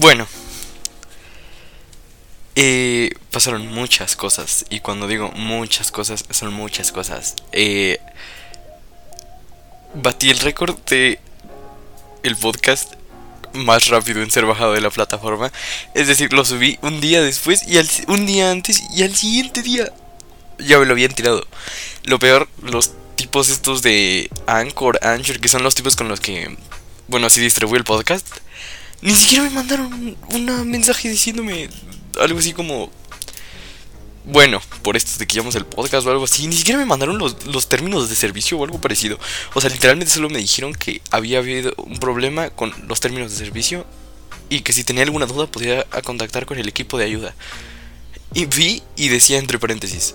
Bueno. Eh, pasaron muchas cosas. Y cuando digo muchas cosas, son muchas cosas. Eh, batí el récord de el podcast más rápido en ser bajado de la plataforma. Es decir, lo subí un día después y al, un día antes y al siguiente día ya me lo habían tirado. Lo peor, los tipos estos de Anchor, Anchor, que son los tipos con los que, bueno, así distribuye el podcast, ni siquiera me mandaron un mensaje diciéndome algo así como, bueno, por esto de que llamamos el podcast o algo así, ni siquiera me mandaron los, los, términos de servicio o algo parecido. O sea, literalmente solo me dijeron que había habido un problema con los términos de servicio y que si tenía alguna duda podía contactar con el equipo de ayuda. Y vi y decía entre paréntesis,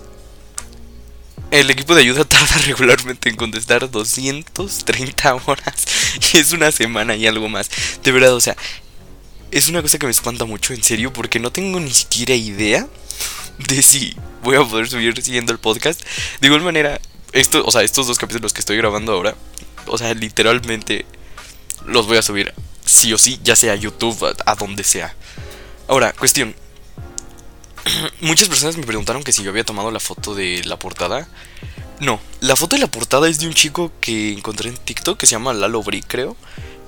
el equipo de ayuda tarda regularmente en contestar 230 horas y es una semana y algo más. De verdad, o sea, es una cosa que me espanta mucho, en serio, porque no tengo ni siquiera idea de si voy a poder subir siguiendo el podcast. De igual manera, esto, o sea, estos dos capítulos que estoy grabando ahora, o sea, literalmente los voy a subir sí o sí, ya sea YouTube, a, a donde sea. Ahora, cuestión. Muchas personas me preguntaron que si yo había tomado la foto de la portada. No, la foto de la portada es de un chico que encontré en TikTok que se llama Lalo Bri, creo.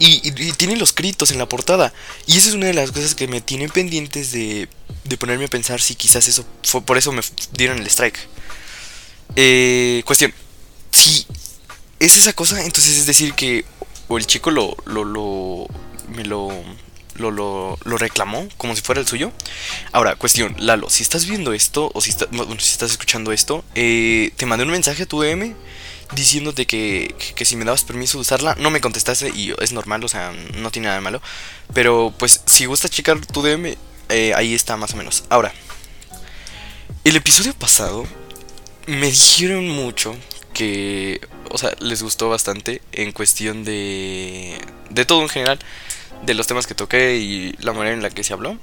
Y, tiene los créditos en la portada. Y esa es una de las cosas que me tienen pendientes de, de ponerme a pensar si quizás eso fue por eso me dieron el strike. Eh, cuestión. Si es esa cosa, entonces es decir que o el chico lo, lo, lo me lo lo, lo, reclamó como si fuera el suyo. Ahora, cuestión, Lalo, si estás viendo esto, o si, si estás escuchando esto, eh, te mandé un mensaje a tu DM diciéndote que, que, si me dabas permiso de usarla, no me contestaste y es normal, o sea, no tiene nada de malo. Pero pues si gusta checar tu DM, eh, ahí está más o menos. Ahora, el episodio pasado me dijeron mucho que, o sea, les gustó bastante en cuestión de, de todo en general de los temas que toqué y la manera en la que se habló.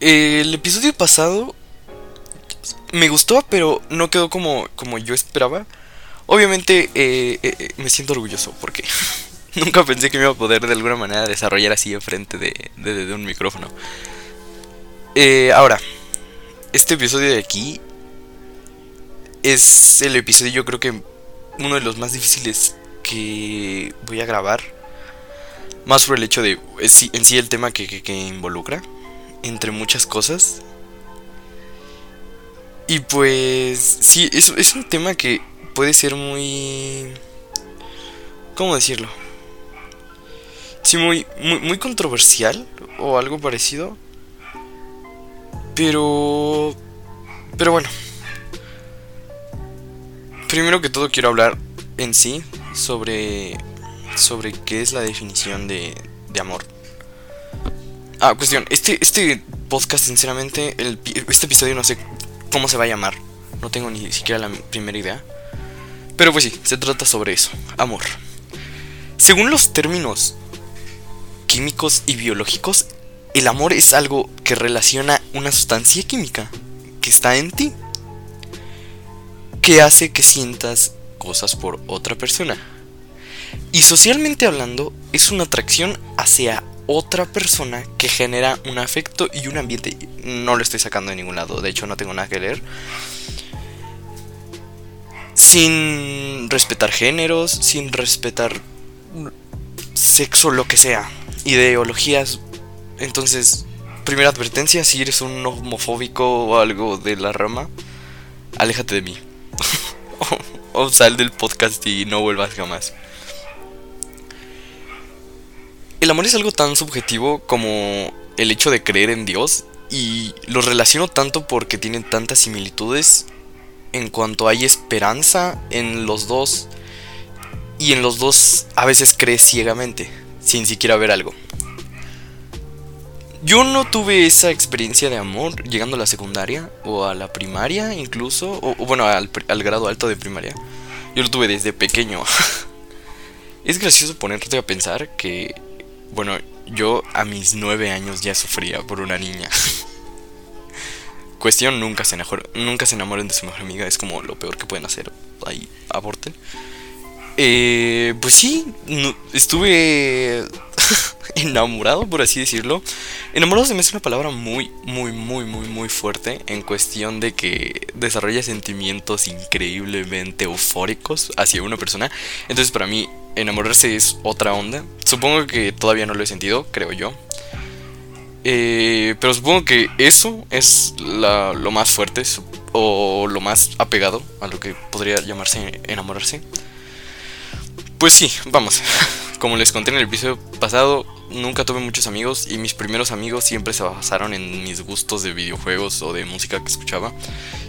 El episodio pasado me gustó, pero no quedó como, como yo esperaba. Obviamente eh, eh, eh, me siento orgulloso porque nunca pensé que me iba a poder de alguna manera desarrollar así enfrente de, de, de un micrófono. ahora, este episodio de aquí es el episodio yo creo que uno de los más difíciles que voy a grabar más por el hecho de en sí el tema que, involucra, entre muchas cosas. Y pues sí, es, es un tema que puede ser muy... ¿Cómo decirlo? Sí, muy, muy, muy controversial o algo parecido. Pero... Pero bueno. Primero que todo quiero hablar en sí sobre sobre qué es la definición de, de amor. Ah, cuestión, este, este podcast, sinceramente, este episodio no sé cómo se va a llamar. No tengo ni siquiera la primera idea. Pero pues sí, se trata sobre eso, amor. Según los términos químicos y biológicos, el amor es algo que relaciona una sustancia química que está en ti, que hace que sientas cosas por otra persona. Y socialmente hablando, es una atracción hacia otra persona que genera un afecto y un ambiente. No lo estoy sacando de ningún lado, de hecho no tengo nada que leer. Sin respetar géneros, sin respetar sexo, lo que sea. Ideologías. Entonces, primera advertencia, si eres un homofóbico o algo de la rama, aléjate de mí. o sal del podcast y no vuelvas jamás. El amor es algo tan subjetivo como el hecho de creer en Dios y lo relaciono tanto porque tienen tantas similitudes en cuanto hay esperanza en los dos y en los dos a veces crees ciegamente sin siquiera ver algo. Yo no tuve esa experiencia de amor llegando a la secundaria o a la primaria incluso, o, bueno, al, al grado alto de primaria. Yo lo tuve desde pequeño. es gracioso ponerte a pensar que bueno, yo a mis nueve años ya sufría por una niña. Cuestión, nunca se, nunca se enamoren de su mejor amiga, es como lo peor que pueden hacer. Ahí, aborten. Eh, pues sí, estuve enamorado, por así decirlo. Enamorado se me hace una palabra muy, muy, muy, muy, muy fuerte en cuestión de que desarrolla sentimientos increíblemente eufóricos hacia una persona. Entonces para mí enamorarse es otra onda. Supongo que todavía no lo he sentido, creo yo. Eh, pero supongo que eso es lo más fuerte o lo más apegado a lo que podría llamarse enamorarse. Pues sí, vamos. Como les conté en el episodio pasado, nunca tuve muchos amigos y mis primeros amigos siempre se basaron en mis gustos de videojuegos o de música que escuchaba.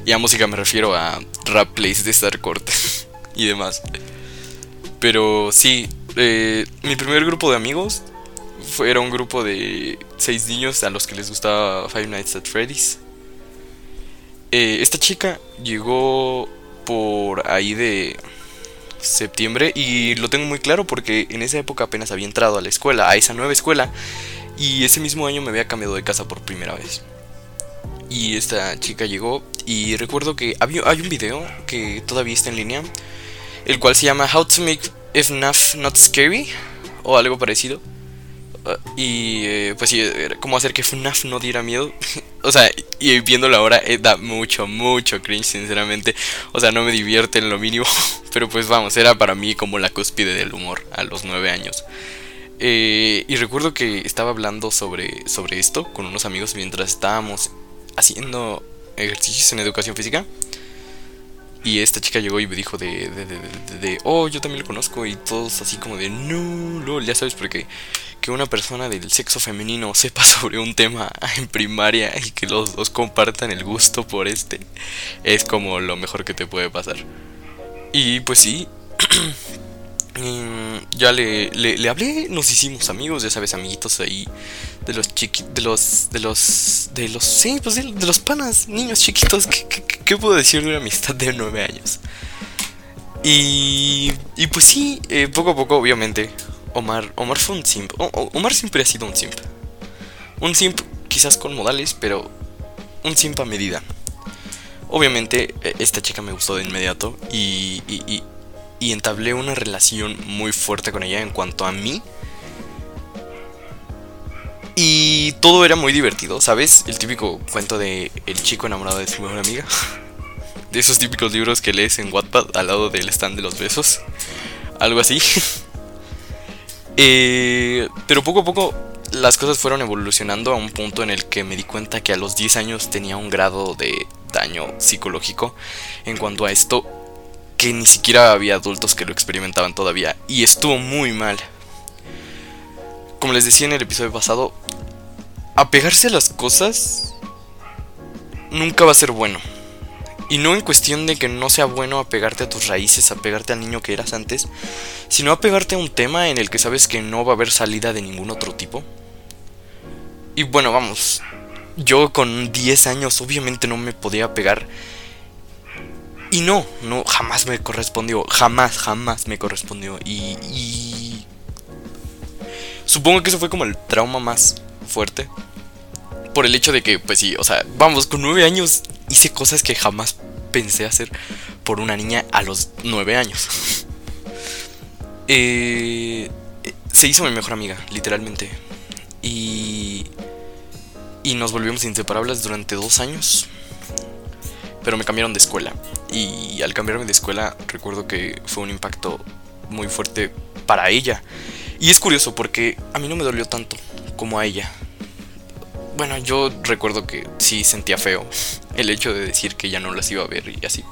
Y a música me refiero a rap plays de Star Cortes y demás. Pero sí, eh, mi primer grupo de amigos fue, era un grupo de seis niños a los que les gustaba Five Nights at Freddy's. Eh, esta chica llegó por ahí de septiembre y lo tengo muy claro porque en esa época apenas había entrado a la escuela, a esa nueva escuela y ese mismo año me había cambiado de casa por primera vez. Y esta chica llegó y recuerdo que había, hay un video que todavía está en línea, el cual se llama How to Make FNAF Not Scary o algo parecido. Y eh, pues sí, cómo hacer que FNAF no diera miedo. o sea, y viéndolo ahora eh, da mucho, mucho cringe, sinceramente. O sea, no me divierte en lo mínimo. Pero pues vamos, era para mí como la cúspide del humor a los nueve años. Eh, y recuerdo que estaba hablando sobre, sobre esto con unos amigos mientras estábamos haciendo ejercicios en educación física. Y esta chica llegó y me dijo de, de, de, de, oh, yo también lo conozco. Y todos así como de, no, lol, ya sabes, porque que una persona del sexo femenino sepa sobre un tema en primaria y que los dos compartan el gusto por este, es como lo mejor que te puede pasar. Y pues sí, ya le, le, hablé, nos hicimos amigos, ya sabes, amiguitos ahí de los chiquitos, de los, de los, de los, sí, pues de, los panas, niños chiquitos, ¿qué, puedo decir de una amistad de nueve años? Y, y pues sí, eh, poco a poco, obviamente, Omar, Omar fue un simp. Omar siempre ha sido un simp. Un simp quizás con modales, pero un simp a medida. Obviamente, e, esta chica me gustó de inmediato y, y, entablé una relación muy fuerte con ella en cuanto a mí. Y todo era muy divertido, ¿sabes? El típico cuento de el chico enamorado de su mejor amiga. De esos típicos libros que lees en Wattpad al lado del stand de los besos. Algo así. Eh, pero poco a poco las cosas fueron evolucionando a un punto en el que me di cuenta que a los 10 años tenía un grado de daño psicológico en cuanto a esto que ni siquiera había adultos que lo experimentaban todavía y estuvo muy mal. Como les decía en el episodio pasado, apegarse a las cosas nunca va a ser bueno. Y no en cuestión de que no sea bueno apegarte a tus raíces, apegarte al niño que eras antes, sino apegarte a un tema en el que sabes que no va a haber salida de ningún otro tipo. Y bueno, vamos, yo con 10 años obviamente no me podía pegar. Y no, no, jamás me correspondió, jamás, jamás me correspondió. Y. Supongo que eso fue como el trauma más fuerte. Por el hecho de que, pues sí, o sea, vamos, con 9 años hice cosas que jamás pensé hacer por una niña a los 9 años. Eh, se hizo mi mejor amiga, literalmente. Y, y nos volvimos inseparables durante dos años. Pero me cambiaron de escuela. Y al cambiarme de escuela recuerdo que fue un impacto muy fuerte para ella. Y es curioso porque a mí no me dolió tanto como a ella. Bueno, yo recuerdo que sí sentía feo el hecho de decir que ya no las iba a ver y así.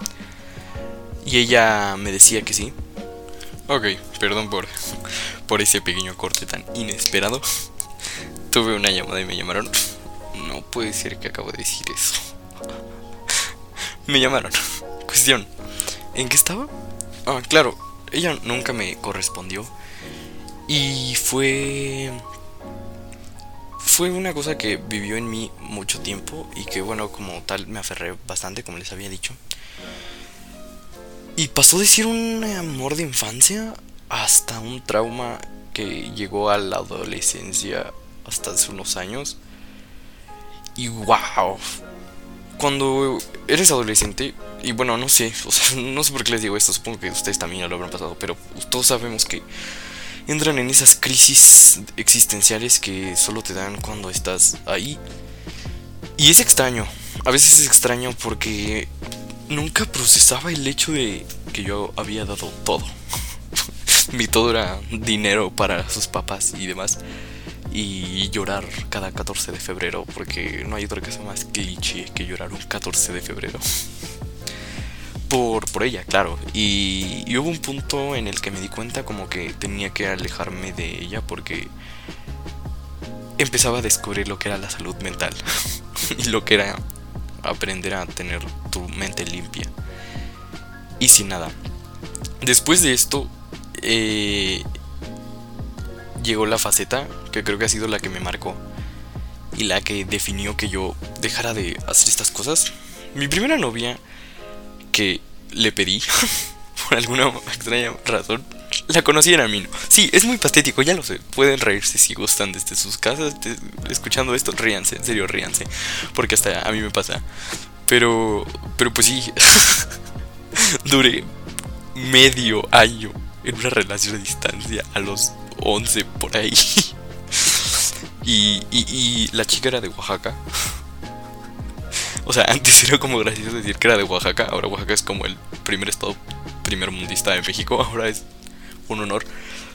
Y ella me decía que sí. Ok, perdón por, por ese pequeño corte tan inesperado. Tuve una llamada y me llamaron. No puede ser que acabo de decir eso. Me llamaron. Cuestión. ¿En qué estaba? Ah, claro. Ella nunca me correspondió. Y fue fue una cosa que vivió en mí mucho tiempo y que bueno, como tal me aferré bastante, como les había dicho. Y pasó de ser un amor de infancia hasta un trauma que llegó a la adolescencia hasta hace unos años. Y wow, cuando eres adolescente, y bueno, no sé, o sea, no sé por qué les digo esto, supongo que ustedes también ya lo habrán pasado, pero todos sabemos que entran en esas crisis existenciales que solo te dan cuando estás ahí. Y es extraño, a veces es extraño porque nunca procesaba el hecho de que yo había dado todo. Mi todo era dinero para sus papás y demás. Y llorar cada 14 de febrero, porque no hay otra cosa más cliché que llorar un 14 de febrero. Por, por ella, claro. Y, hubo un punto en el que me di cuenta como que tenía que alejarme de ella porque empezaba a descubrir lo que era la salud mental y lo que era aprender a tener tu mente limpia y sin nada. Después de esto, eh, llegó la faceta que creo que ha sido la que me marcó y la que definió que yo dejara de hacer estas cosas. Mi primera novia que le pedí, por alguna extraña razón, la conocí en Amino. Sí, es muy patético, ya lo sé. Pueden reírse si gustan desde sus casas, escuchando esto, ríanse, en serio, ríanse. Porque hasta a mí me pasa. Pero, pero pues sí, duré medio año en una relación a distancia a los 11 por ahí. Y, y, y la chica era de Oaxaca. O sea, antes era como gracioso decir que era de Oaxaca. Ahora Oaxaca es como el primer estado primer mundista de México. Ahora es un honor.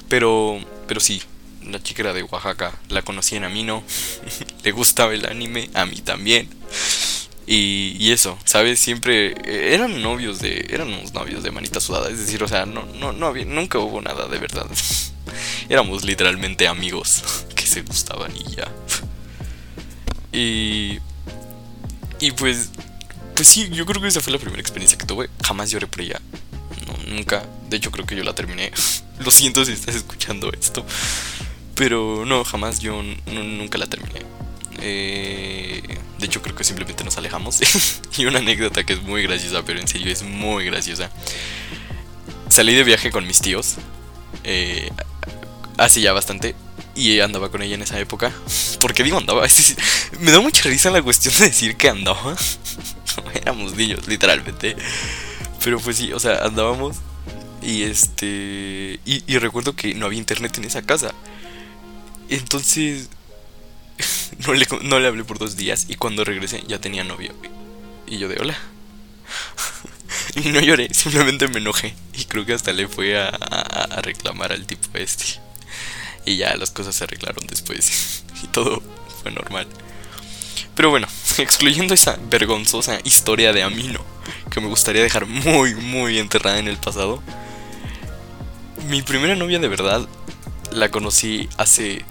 Pero, pero sí, la chica era de Oaxaca. La conocí en Amino. Le gustaba el anime. A mí también. Y, eso, ¿sabes? Siempre eh, eran novios de. Éramos novios de manita sudada. Es decir, o sea, no, no, no había, nunca hubo nada de verdad. Éramos literalmente amigos que se gustaban y ya. Y. Y pues. Pues sí, yo creo que esa fue la primera experiencia que tuve. Jamás lloré por ella. No, nunca. De hecho, creo que yo la terminé. Lo siento si estás escuchando esto. Pero no, jamás yo nunca la terminé. Eh, de hecho, creo que simplemente nos alejamos. y una anécdota que es muy graciosa, pero en serio es muy graciosa. Salí de viaje con mis tíos. Eh, hace ya bastante. Y andaba con ella en esa época. ¿Por qué digo andaba? Me da mucha risa la cuestión de decir que andaba. Éramos niños, literalmente. Pero pues sí, o sea, andábamos. Y este. Y recuerdo que no había internet en esa casa. Entonces no le, no le hablé por dos días y cuando regresé ya tenía novio. Y yo de hola. y no lloré, simplemente me enojé. Y creo que hasta le fue a, a, reclamar al tipo este. Y ya las cosas se arreglaron después. y todo fue normal. Pero bueno, excluyendo esa vergonzosa historia de Amino, que me gustaría dejar muy, muy enterrada en el pasado. Mi primera novia de verdad la conocí hace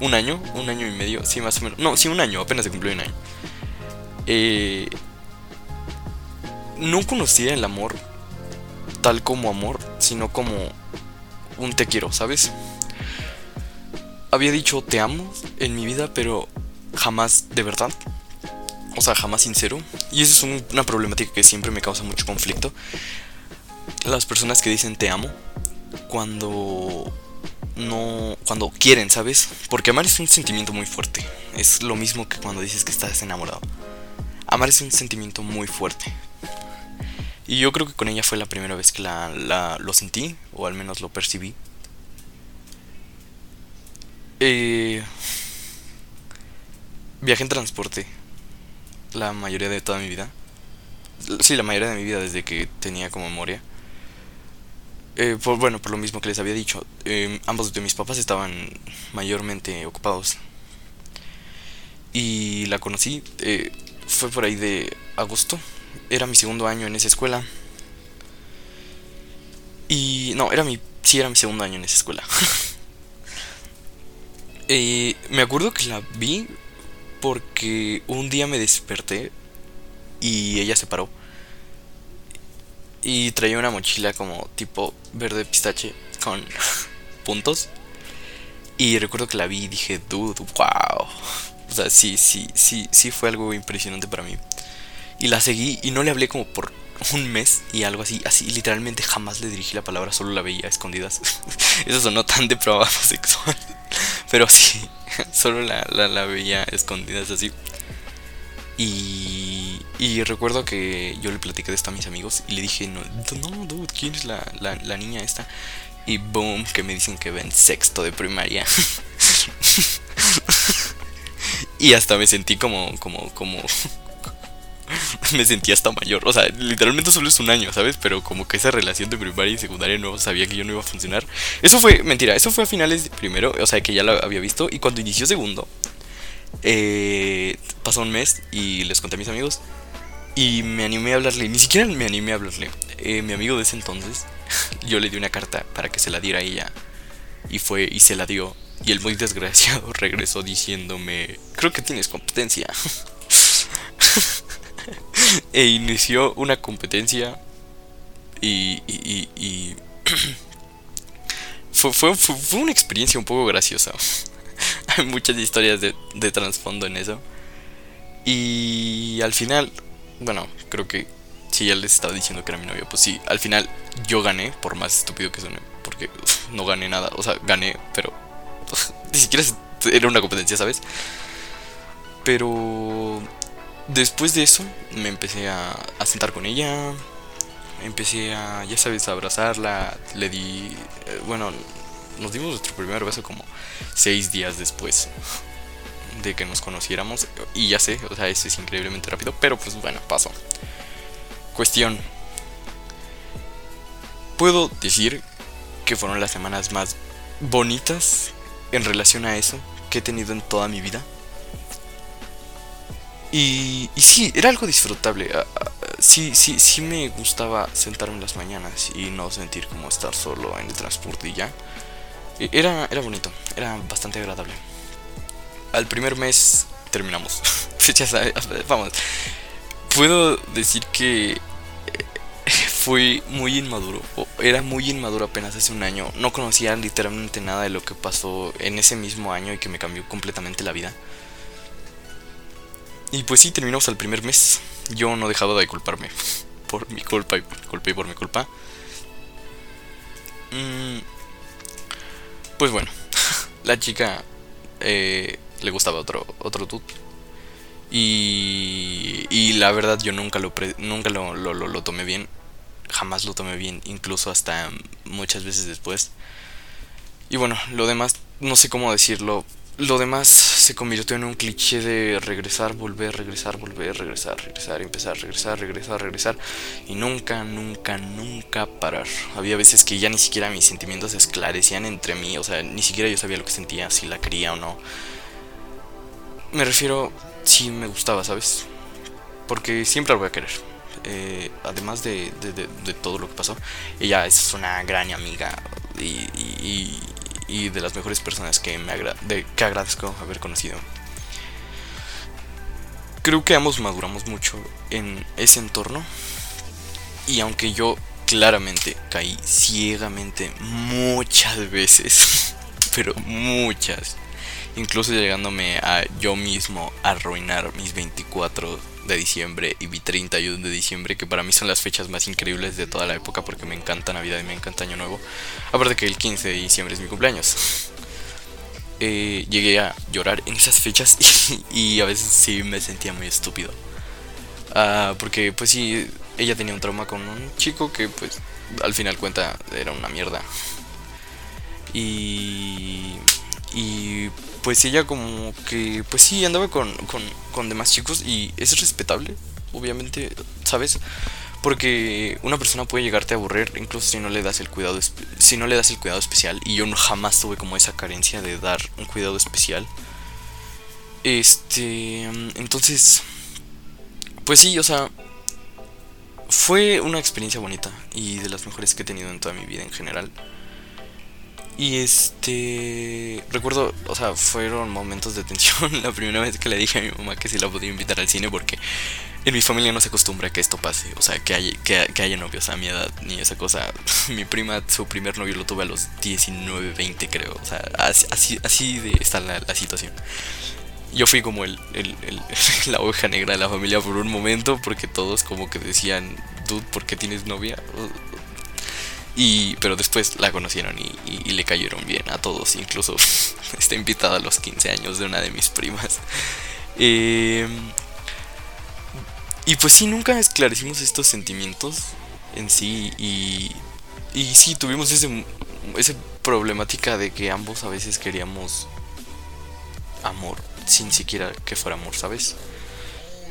un año, un año y medio, sí, más o menos. No, sí, un año, apenas se cumplió un año. Eh, no conocía el amor tal como amor, sino como un te quiero, ¿sabes? Había dicho te amo en mi vida, pero jamás de verdad. O sea, jamás sincero. Y esa es una problemática que siempre me causa mucho conflicto. Las personas que dicen te amo cuando no cuando quieren, ¿sabes? Porque amar es un sentimiento muy fuerte. Es lo mismo que cuando dices que estás enamorado. Amar es un sentimiento muy fuerte. Y yo creo que con ella fue la primera vez que la, lo sentí, o al menos lo percibí. Eh, viajé en transporte la mayoría de toda mi vida. Sí, la mayoría de mi vida desde que tenía como memoria. Eh, por, bueno, por lo mismo que les había dicho, eh, ambos de mis papás estaban mayormente ocupados. Y la conocí, eh, fue por ahí de agosto. Era mi segundo año en esa escuela. Y no, era mi, sí, era mi segundo año en esa escuela. me acuerdo que la vi porque un día me desperté y ella se paró. Y traía una mochila como tipo verde pistache con puntos. Y recuerdo que la vi y dije, dude, wow. O sea, sí, sí, sí, sí fue algo impresionante para mí. Y la seguí y no le hablé como por un mes y algo así. Así, literalmente jamás le dirigí la palabra, solo la veía a escondidas. Eso sonó tan depravado sexual. Pero sí, solo la, la, la veía escondidas así. Y, y recuerdo que yo le platiqué de esto a mis amigos y le dije, no, no dude, ¿quién es la, la, niña esta? Y boom, que me dicen que ven sexto de primaria. y hasta me sentí como, como, como... me sentí hasta mayor. O sea, literalmente solo es un año, ¿sabes? Pero como que esa relación de primaria y secundaria no sabía que yo no iba a funcionar. Eso fue, mentira, eso fue a finales de primero, o sea, que ya lo había visto. Y cuando inició segundo, eh, pasó un mes y les conté a mis amigos. Y me animé a hablarle, ni siquiera me animé a hablarle. Eh, mi amigo de ese entonces, yo le di una carta para que se la diera a ella. Y fue y se la dio. Y el muy desgraciado regresó diciéndome, creo que tienes competencia. e inició una competencia. Y... y, fue, fue, fue, una experiencia un poco graciosa. Hay muchas historias de, de trasfondo en eso. Y al final bueno, creo que si ya les estaba diciendo que era mi novio, pues sí, al final yo gané, por más estúpido que suene, porque no gané nada, o sea, gané, pero ni siquiera era una competencia, ¿sabes? Pero después de eso me empecé a, a sentar con ella, empecé a, ya sabes, a abrazarla, le di, eh, bueno, nos dimos nuestro primer beso como seis días después de que nos conociéramos. Y ya sé, o sea, eso es increíblemente rápido, pero pues bueno, pasó. Cuestión. Puedo decir que fueron las semanas más bonitas en relación a eso que he tenido en toda mi vida. Y, y sí, era algo disfrutable. Ah, ah, sí, sí, sí me gustaba sentarme en las mañanas y no sentir como estar solo en el transporte y ya. E, era, era bonito, era bastante agradable al primer mes terminamos. vamos. Puedo decir que eh, fui muy inmaduro. Era muy inmaduro apenas hace un año. No conocía literalmente nada de lo que pasó en ese mismo año y que me cambió completamente la vida. Y pues sí, terminamos al primer mes. Yo no dejaba de culparme. Por mi culpa y por mi culpa y por mi culpa. Mm, pues bueno, la chica eh, le gustaba otro, otro dude. Y, y la verdad yo nunca, lo, nunca lo, lo, lo, tomé bien. Jamás lo tomé bien, incluso hasta muchas veces después. Y bueno, lo demás, no sé cómo decirlo. Lo demás se convirtió en un cliché de regresar, volver, regresar, volver, regresar, regresar, empezar, regresar, regresar, regresar. Y nunca, nunca, nunca parar. Había veces que ya ni siquiera mis sentimientos se esclarecían entre mí. O sea, ni siquiera yo sabía lo que sentía, si la quería o no. Me refiero si me gustaba, ¿sabes? Porque siempre la voy a querer. Eh, además de, de, todo lo que pasó, ella es una gran amiga y, y, de las mejores personas que, me de, que agradezco haber conocido. Creo que ambos maduramos mucho en ese entorno. Y aunque yo claramente caí ciegamente muchas veces, pero muchas, incluso llegándome a yo mismo arruinar mis 24 de diciembre y mi 31 de diciembre, que para mí son las fechas más increíbles de toda la época porque me encanta Navidad y me encanta Año Nuevo. Aparte que el 15 de diciembre es mi cumpleaños. Eh, llegué a llorar en esas fechas y, a veces sí me sentía muy estúpido. Ah, porque pues sí, ella tenía un trauma con un chico que pues al final cuenta era una mierda. Y... Y pues ella como que, pues sí, andaba con, con, demás chicos y es respetable, obviamente, ¿sabes? Porque una persona puede llegarte a aburrir incluso si no le das el cuidado si no le das el cuidado especial y yo jamás tuve como esa carencia de dar un cuidado especial. Este, entonces pues sí, o sea, fue una experiencia bonita y de las mejores que he tenido en toda mi vida en general. Y este. Recuerdo, o sea, fueron momentos de tensión la primera vez que le dije a mi mamá que si la podía invitar al cine porque en mi familia no se acostumbra que esto pase. O sea, que haya, que, que haya novios a mi edad ni esa cosa. mi prima, su primer novio lo tuve a los 19, 20, creo. O sea, así, así de está la, la situación. Yo fui como el, el, el, la oveja negra de la familia por un momento porque todos como que decían, dude, ¿por qué tienes novia? Y, pero después la conocieron y, le cayeron bien a todos. Incluso está invitada a los 15 años de una de mis primas. Em, y pues sí, nunca esclarecimos estos sentimientos en sí. Y, y sí, tuvimos ese esa problemática de que ambos a veces queríamos amor sin siquiera que fuera amor, ¿sabes?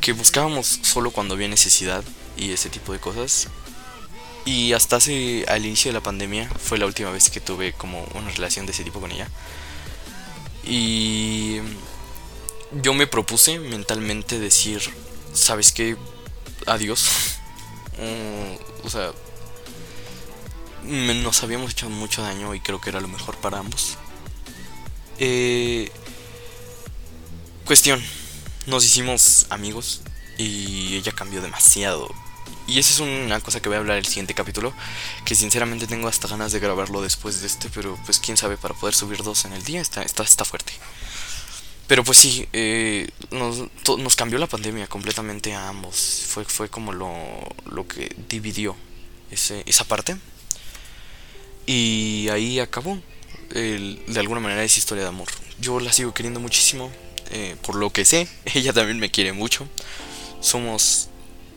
Que buscábamos solo cuando había necesidad y ese tipo de cosas. Y hasta hace al inicio de la pandemia fue la última vez que tuve como una relación de ese tipo con ella. Y yo me propuse mentalmente decir, ¿sabes qué? Adiós. o sea, nos habíamos hecho mucho daño y creo que era lo mejor para ambos. Eh, cuestión, nos hicimos amigos y ella cambió demasiado. Y esa es una cosa que voy a hablar el siguiente capítulo, que sinceramente tengo hasta ganas de grabarlo después de este, pero pues quién sabe, para poder subir dos en el día está, está, está fuerte. Pero pues sí, eh, nos, nos, cambió la pandemia completamente a ambos. Fue, fue como lo, lo que dividió ese, esa parte. Y ahí acabó. de alguna manera esa historia de amor. Yo la sigo queriendo muchísimo. Eh, por lo que sé, ella también me quiere mucho. Somos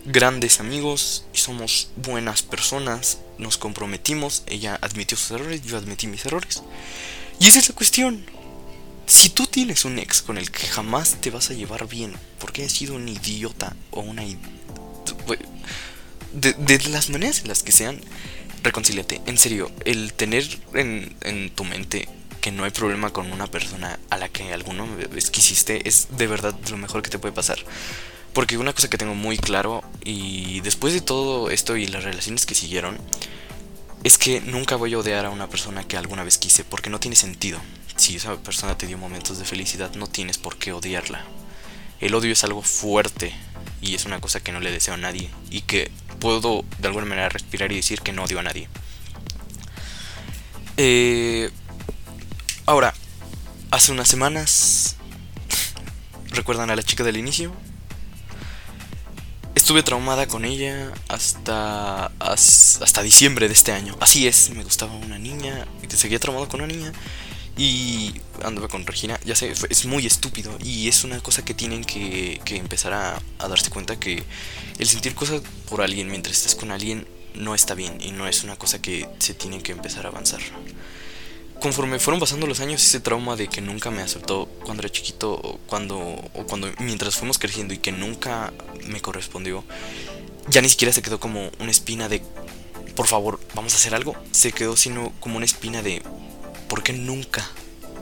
grandes amigos y somos buenas personas. Nos comprometimos. Ella admitió sus errores, yo admití mis errores. Y esa es la cuestión. Si tú tienes un ex con el que jamás te vas a llevar bien, porque has sido un idiota o una... De, de las maneras en las que sean, reconcíliate. En serio, el tener en, en tu mente que no hay problema con una persona a la que alguno vez quisiste es de verdad lo mejor que te puede pasar. Porque una cosa que tengo muy claro y después de todo esto y las relaciones que siguieron, es que nunca voy a odiar a una persona que alguna vez quise porque no tiene sentido. Si esa persona te dio momentos de felicidad, no tienes por qué odiarla. El odio es algo fuerte y es una cosa que no le deseo a nadie y que puedo de alguna manera respirar y decir que no odio a nadie. Eh, ahora, hace unas semanas, ¿recuerdan a la chica del inicio? Estuve traumada con ella hasta, hasta diciembre de este año. Así es, me gustaba una niña seguía traumado con una niña. Y anduve con Regina, ya sé, es muy estúpido y es una cosa que tienen que, empezar a, a, darse cuenta que el sentir cosas por alguien mientras estés con alguien no está bien y no es una cosa que se tiene que empezar a avanzar. Conforme fueron pasando los años, ese trauma de que nunca me aceptó cuando era chiquito o cuando, o cuando mientras fuimos creciendo y que nunca me correspondió, ya ni siquiera se quedó como una espina de, por favor, vamos a hacer algo. Se quedó sino como una espina de, ¿por qué nunca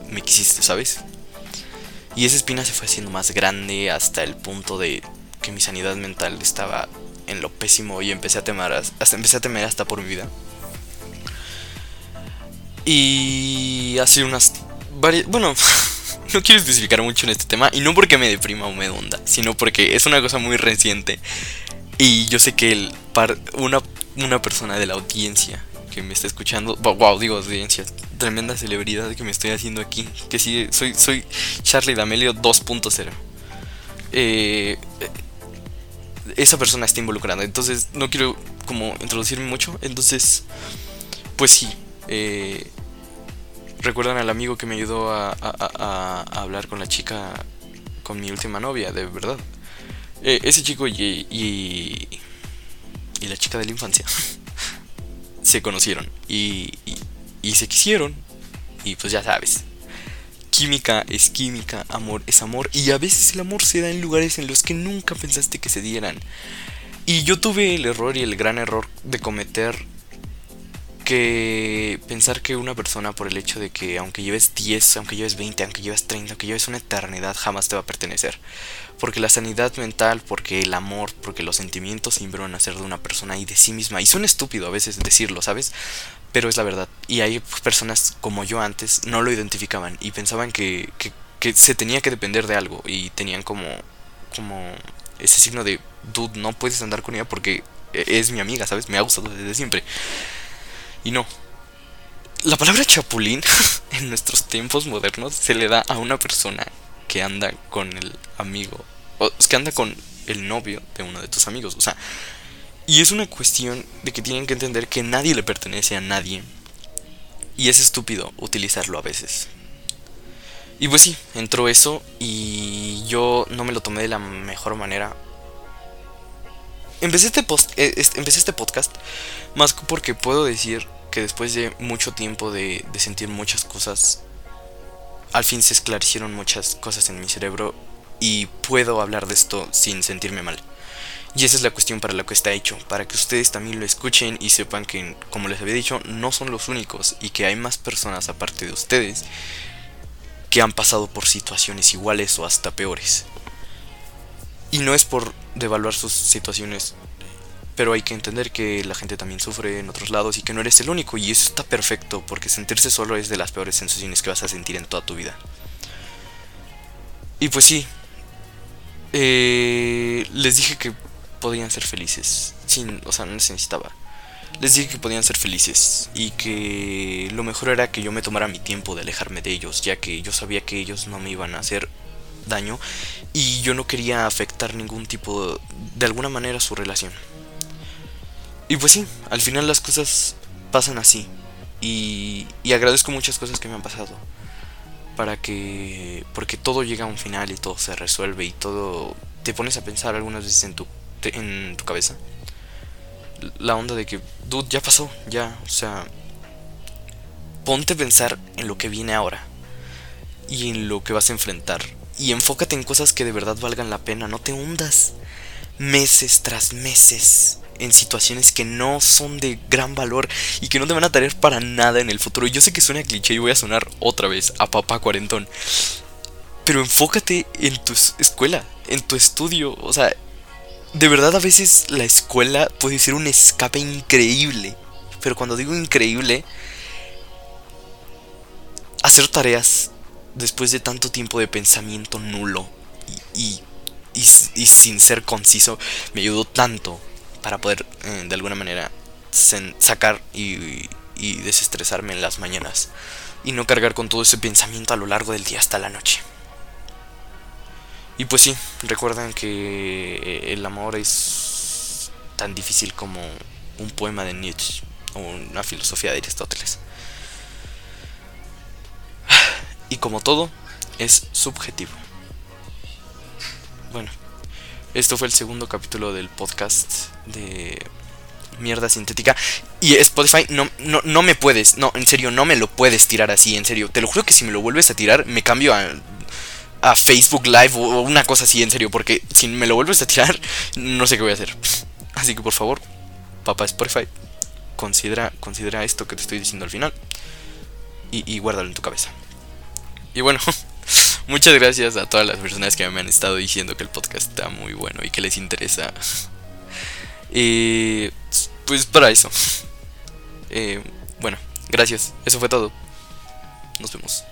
me quisiste, sabes? Y esa espina se fue haciendo más grande hasta el punto de que mi sanidad mental estaba en lo pésimo y empecé a temer hasta empecé a temer hasta por mi vida. Y hace unas varias bueno, no quiero especificar mucho en este tema y no porque me deprima o me hunda, sino porque es una cosa muy reciente y yo sé que el par, una una persona de la audiencia que me está escuchando, wow, digo audiencia, tremenda celebridad que me estoy haciendo aquí, que sí, soy, soy Charlie D'Amelio 2.0. Eh, esa persona está involucrada, entonces no quiero como introducirme mucho, entonces, pues sí, eh, recuerdan al amigo que me ayudó a, hablar con la chica, con mi última novia, de verdad. Eh, ese chico y, y, y la chica de la infancia se conocieron y, y, se quisieron. Y pues ya sabes, química es química, amor es amor. Y a veces el amor se da en lugares en los que nunca pensaste que se dieran. Y yo tuve el error y el gran error de cometer que pensar que una persona por el hecho de que aunque lleves 10, aunque lleves 20, aunque lleves 30, aunque lleves una eternidad, jamás te va a pertenecer. Porque la sanidad mental, porque el amor, porque los sentimientos siempre van a ser de una persona y de sí misma. Y suena estúpido a veces decirlo, ¿sabes? Pero es la verdad. Y hay personas como yo antes no lo identificaban y pensaban que, que, que se tenía que depender de algo y tenían como, como ese signo de, dude, no puedes andar con ella porque es mi amiga, ¿sabes? Me ha gustado desde siempre. Y no. La palabra chapulín en nuestros tiempos modernos se le da a una persona que anda con el amigo. O que anda con el novio de uno de tus amigos. O sea. Y es una cuestión de que tienen que entender que nadie le pertenece a nadie. Y es estúpido utilizarlo a veces. Y pues sí, entró eso y yo no me lo tomé de la mejor manera. Empecé este, post, eh, empecé este podcast más porque puedo decir que después de mucho tiempo de, de sentir muchas cosas, al fin se esclarecieron muchas cosas en mi cerebro y puedo hablar de esto sin sentirme mal. Y esa es la cuestión para la que está hecho, para que ustedes también lo escuchen y sepan que, como les había dicho, no son los únicos y que hay más personas aparte de ustedes que han pasado por situaciones iguales o hasta peores. Y no es por devaluar sus situaciones, pero hay que entender que la gente también sufre en otros lados y que no eres el único y eso está perfecto porque sentirse solo es de las peores sensaciones que vas a sentir en toda tu vida. Y pues sí, eh, les dije que podían ser felices, sin, o sea, no les necesitaba. Les dije que podían ser felices y que lo mejor era que yo me tomara mi tiempo de alejarme de ellos, ya que yo sabía que ellos no me iban a hacer daño y yo no quería afectar ningún tipo de, alguna manera su relación. Y pues sí, al final las cosas pasan así y, agradezco muchas cosas que me han pasado para que porque todo llega a un final y todo se resuelve y todo te pones a pensar algunas veces en tu en tu cabeza la onda de que dude ya pasó ya o sea ponte a pensar en lo que viene ahora y en lo que vas a enfrentar y enfócate en cosas que de verdad valgan la pena, no te hundas meses tras meses en situaciones que no son de gran valor y que no te van a traer para nada en el futuro. Yo sé que suena cliché y voy a sonar otra vez a papá cuarentón. Pero enfócate en tu escuela, en tu estudio. O sea, de verdad a veces la escuela puede ser un escape increíble. Pero cuando digo increíble, hacer tareas después de tanto tiempo de pensamiento nulo y, y, sin ser conciso, me ayudó tanto para poder eh, de alguna manera sacar y, y desestresarme en las mañanas y no cargar con todo ese pensamiento a lo largo del día hasta la noche. Y pues sí, recuerdan que eh, el amor es tan difícil como un poema de Nietzsche o una filosofía de Aristóteles. Y como todo, es subjetivo. Bueno, esto fue el segundo capítulo del podcast de mierda sintética. Y Spotify, no, no, no me puedes, no, en serio, no me lo puedes tirar así, en serio. Te lo juro que si me lo vuelves a tirar, me cambio a, a Facebook Live o una cosa así, en serio. Porque si me lo vuelves a tirar, no sé qué voy a hacer. Así que por favor, papá Spotify, considera, considera esto que te estoy diciendo al final. Y, y guárdalo en tu cabeza. Y bueno, muchas gracias a todas las personas que me han estado diciendo que el podcast está muy bueno y que les interesa. Y pues para eso. Eh, bueno, gracias. Eso fue todo. Nos vemos.